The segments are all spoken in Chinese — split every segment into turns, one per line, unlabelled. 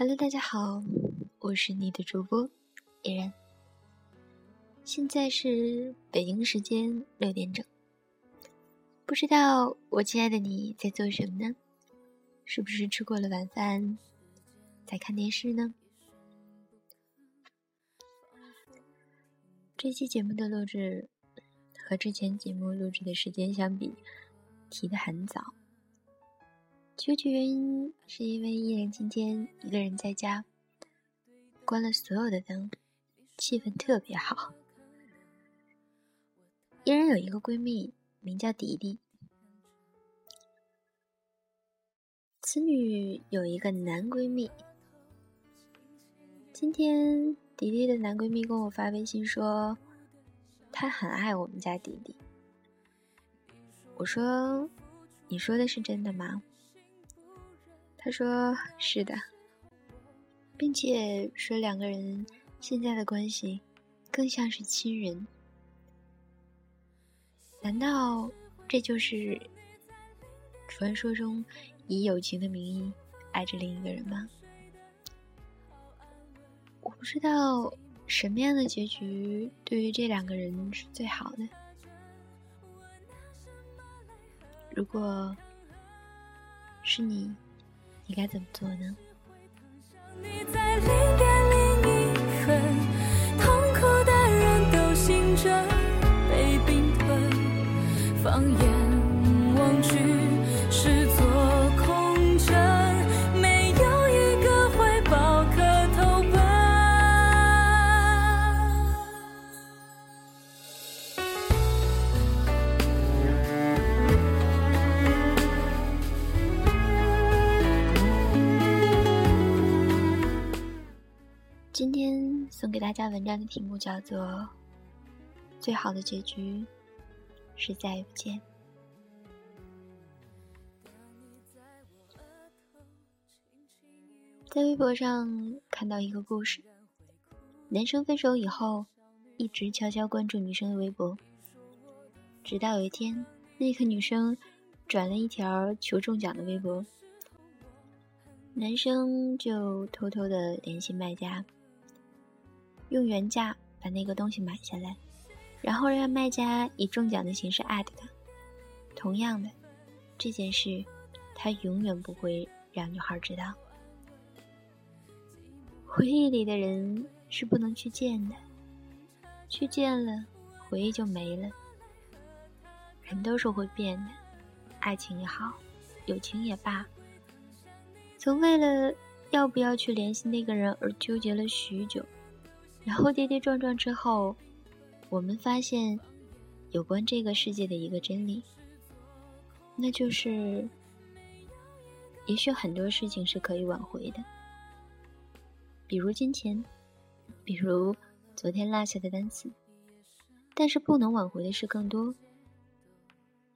Hello，大家好，我是你的主播依然。现在是北京时间六点整，不知道我亲爱的你在做什么呢？是不是吃过了晚饭，在看电视呢？这期节目的录制和之前节目录制的时间相比，提的很早。究其原因是因为依然今天一个人在家，关了所有的灯，气氛特别好。依然有一个闺蜜名叫迪迪。此女有一个男闺蜜。今天迪迪的男闺蜜跟我发微信说，他很爱我们家迪迪。我说：“你说的是真的吗？”他说：“是的，并且说两个人现在的关系更像是亲人。难道这就是传说中以友情的名义爱着另一个人吗？我不知道什么样的结局对于这两个人是最好的。如果是你。”你该怎么做呢？那文章的题目叫做《最好的结局是再也不见》。在微博上看到一个故事：男生分手以后，一直悄悄关注女生的微博，直到有一天，那个女生转了一条求中奖的微博，男生就偷偷的联系卖家。用原价把那个东西买下来，然后让卖家以中奖的形式艾特他。同样的，这件事他永远不会让女孩知道。回忆里的人是不能去见的，去见了，回忆就没了。人都是会变的，爱情也好，友情也罢，曾为了要不要去联系那个人而纠结了许久。然后跌跌撞撞之后，我们发现有关这个世界的一个真理，那就是，也许很多事情是可以挽回的，比如金钱，比如昨天落下的单词，但是不能挽回的事更多，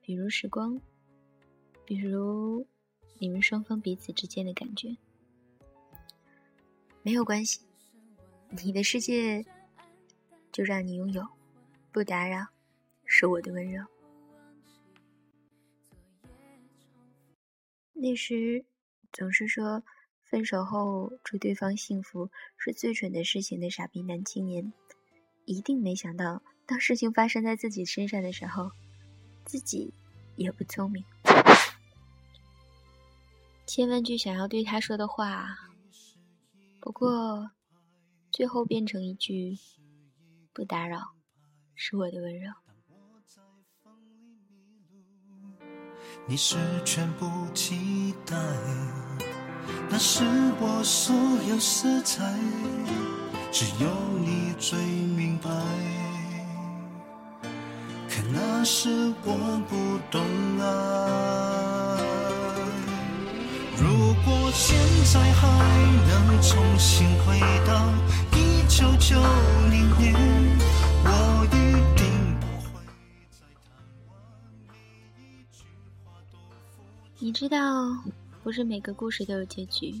比如时光，比如你们双方彼此之间的感觉，没有关系。你的世界，就让你拥有，不打扰，是我的温柔。那时总是说分手后祝对方幸福是最蠢的事情的傻逼男青年，一定没想到，当事情发生在自己身上的时候，自己也不聪明。千万句想要对他说的话，不过。最后变成一句“不打扰”，是我的温柔。你是全部期待，那是我所有色彩，只有你最明白。可那时我不懂爱。如果现在还能重新回到。九九零年，我一定不会你知道，不是每个故事都有结局，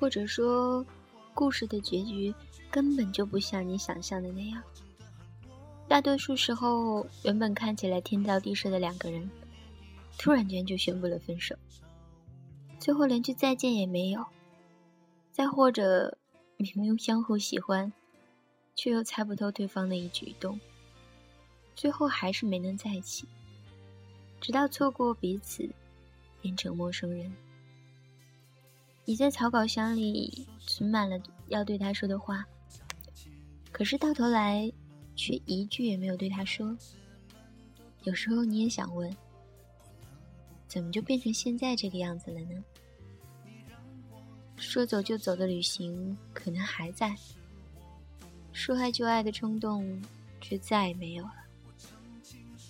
或者说，故事的结局根本就不像你想象的那样。大多数时候，原本看起来天造地设的两个人，突然间就宣布了分手，最后连句再见也没有。再或者明明相互喜欢，却又猜不透对方的一举一动，最后还是没能在一起，直到错过彼此，变成陌生人。你在草稿箱里存满了要对他说的话，可是到头来却一句也没有对他说。有时候你也想问，怎么就变成现在这个样子了呢？说走就走的旅行可能还在，说爱就爱的冲动却再也没有了。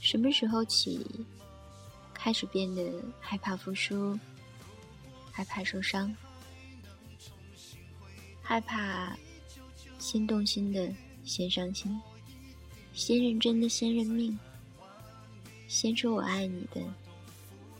什么时候起，开始变得害怕付出，害怕受伤？害怕先动心的先伤心，先认真的先认命，先说我爱你的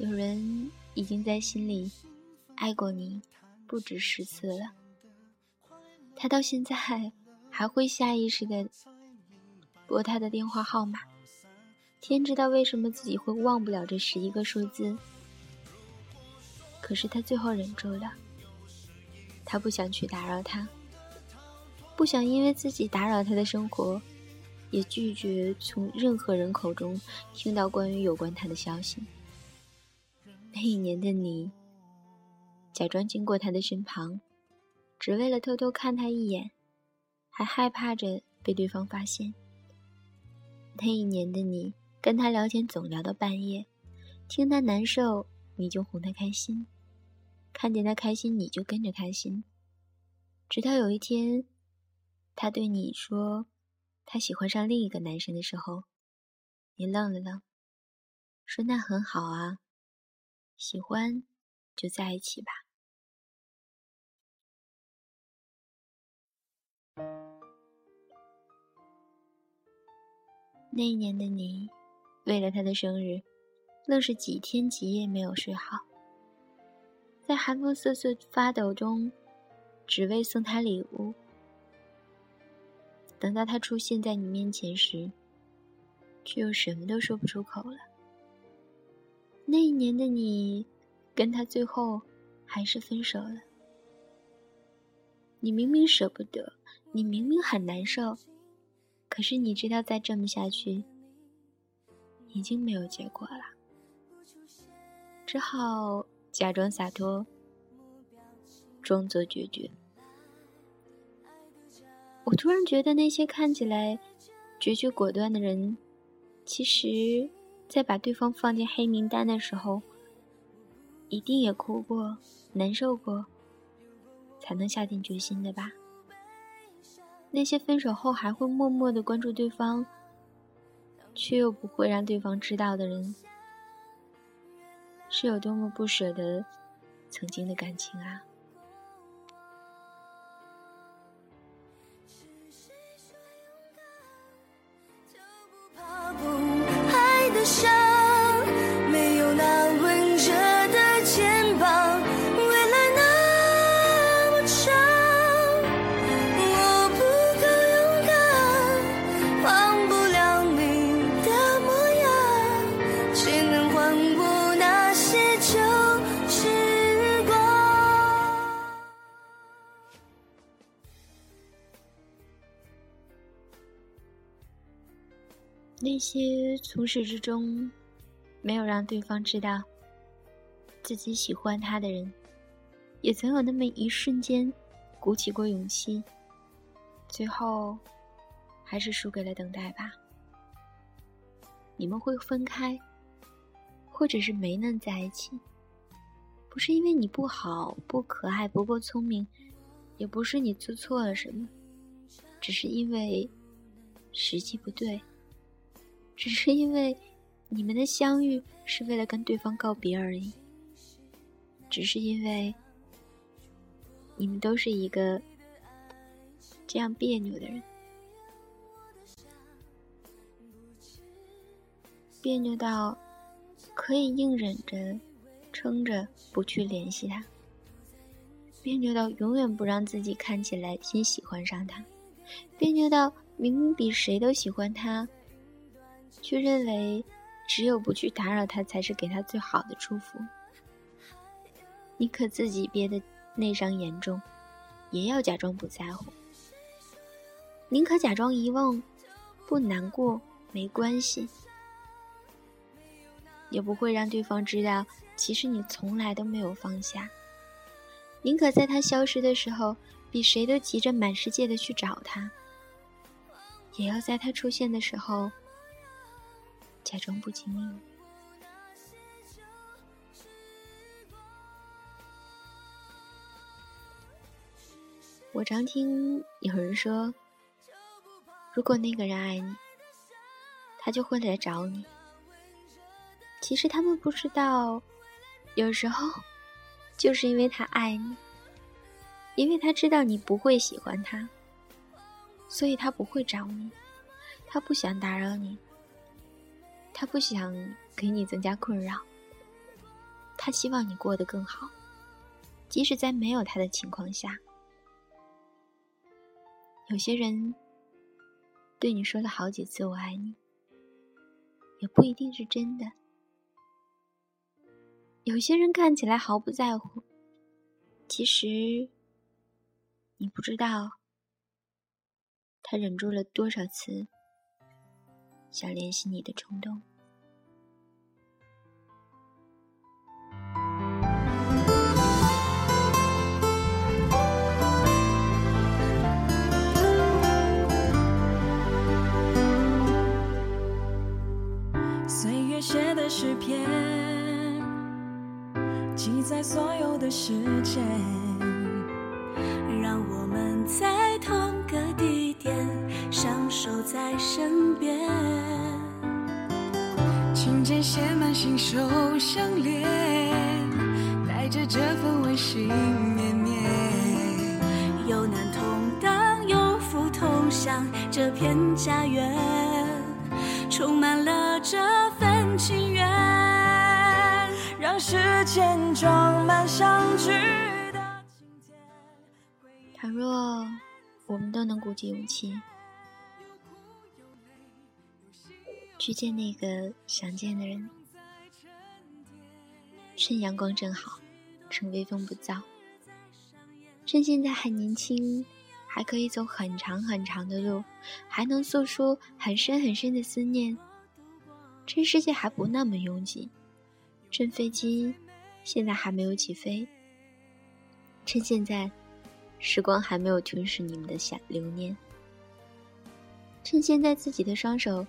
有人已经在心里爱过你不止十次了。他到现在还会下意识的拨他的电话号码。天知道为什么自己会忘不了这十一个数字。可是他最后忍住了。他不想去打扰他，不想因为自己打扰他的生活。也拒绝从任何人口中听到关于有关他的消息。那一年的你，假装经过他的身旁，只为了偷偷看他一眼，还害怕着被对方发现。那一年的你，跟他聊天总聊到半夜，听他难受你就哄他开心，看见他开心你就跟着开心，直到有一天，他对你说。他喜欢上另一个男生的时候，你愣了愣，说：“那很好啊，喜欢就在一起吧。”那一年的你，为了他的生日，愣是几天几夜没有睡好，在寒风瑟瑟发抖中，只为送他礼物。等到他出现在你面前时，却又什么都说不出口了。那一年的你，跟他最后还是分手了。你明明舍不得，你明明很难受，可是你知道再这么下去，已经没有结果了，只好假装洒脱，装作决绝。我突然觉得，那些看起来决绝果断的人，其实，在把对方放进黑名单的时候，一定也哭过、难受过，才能下定决心的吧？那些分手后还会默默的关注对方，却又不会让对方知道的人，是有多么不舍得曾经的感情啊！Sáng 那些从始至终没有让对方知道自己喜欢他的人，也曾有那么一瞬间鼓起过勇气，最后还是输给了等待吧。你们会分开，或者是没能在一起，不是因为你不好、不可爱、不够聪明，也不是你做错了什么，只是因为时机不对。只是因为你们的相遇是为了跟对方告别而已，只是因为你们都是一个这样别扭的人，别扭到可以硬忍着、撑着不去联系他，别扭到永远不让自己看起来先喜欢上他，别扭到明明比谁都喜欢他，却认为只有不去打扰他才是给他最好的祝福。宁可自己憋得内伤严重，也要假装不在乎；宁可假装遗忘，不难过没关系，也不会让对方知道，其实你从来都没有放下。宁可在他消失的时候，比谁都急着满世界的去找他，也要在他出现的时候，假装不经意。我常听有人说，如果那个人爱你，他就会来找你。其实他们不知道，有时候就是因为他爱你，因为他知道你不会喜欢他，所以他不会找你。他不想打扰你，他不想给你增加困扰，他希望你过得更好，即使在没有他的情况下。有些人对你说了好几次“我爱你”，也不一定是真的。有些人看起来毫不在乎，其实你不知道他忍住了多少次想联系你的冲动。
岁月写的诗篇，记载所有的时间，琴键写满心手相连，带着这份温馨绵绵。有难同当，有福同享，这片家园充满了这份情缘。让时间装满相聚的
倘若我们都能鼓起勇气去见那个想见的人，趁阳光正好，趁微风不燥，趁现在还年轻，还可以走很长很长的路，还能诉说很深很深的思念，趁世界还不那么拥挤。趁飞机现在还没有起飞，趁现在时光还没有吞噬你们的想留念，趁现在自己的双手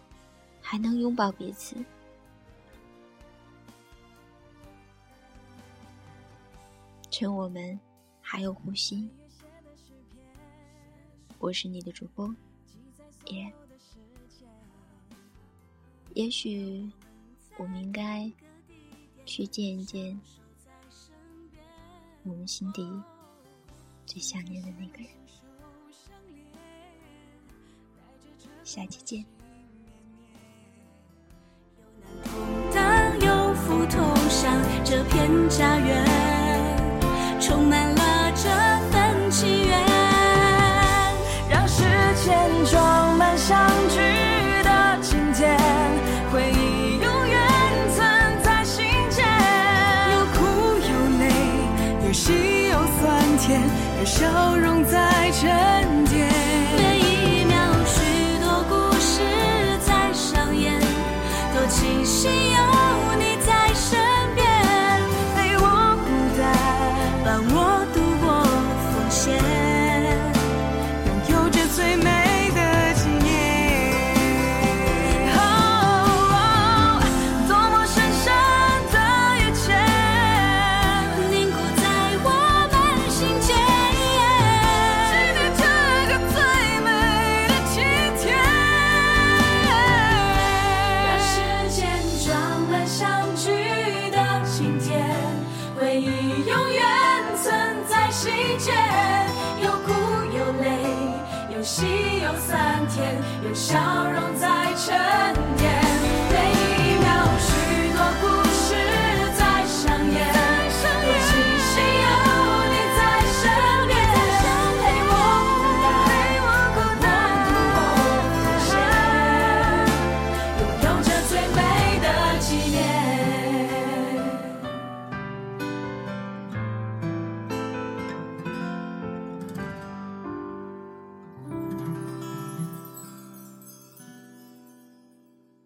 还能拥抱彼此，趁我们还有呼吸。我是你的主播，也也许我们应该。去见一见我们心底最想念的那个人。下期见。
这片家园充满了这份祈愿，让时间装满相聚的今天，回忆永远存在心间。有苦有泪，有喜有酸甜，有笑容在前。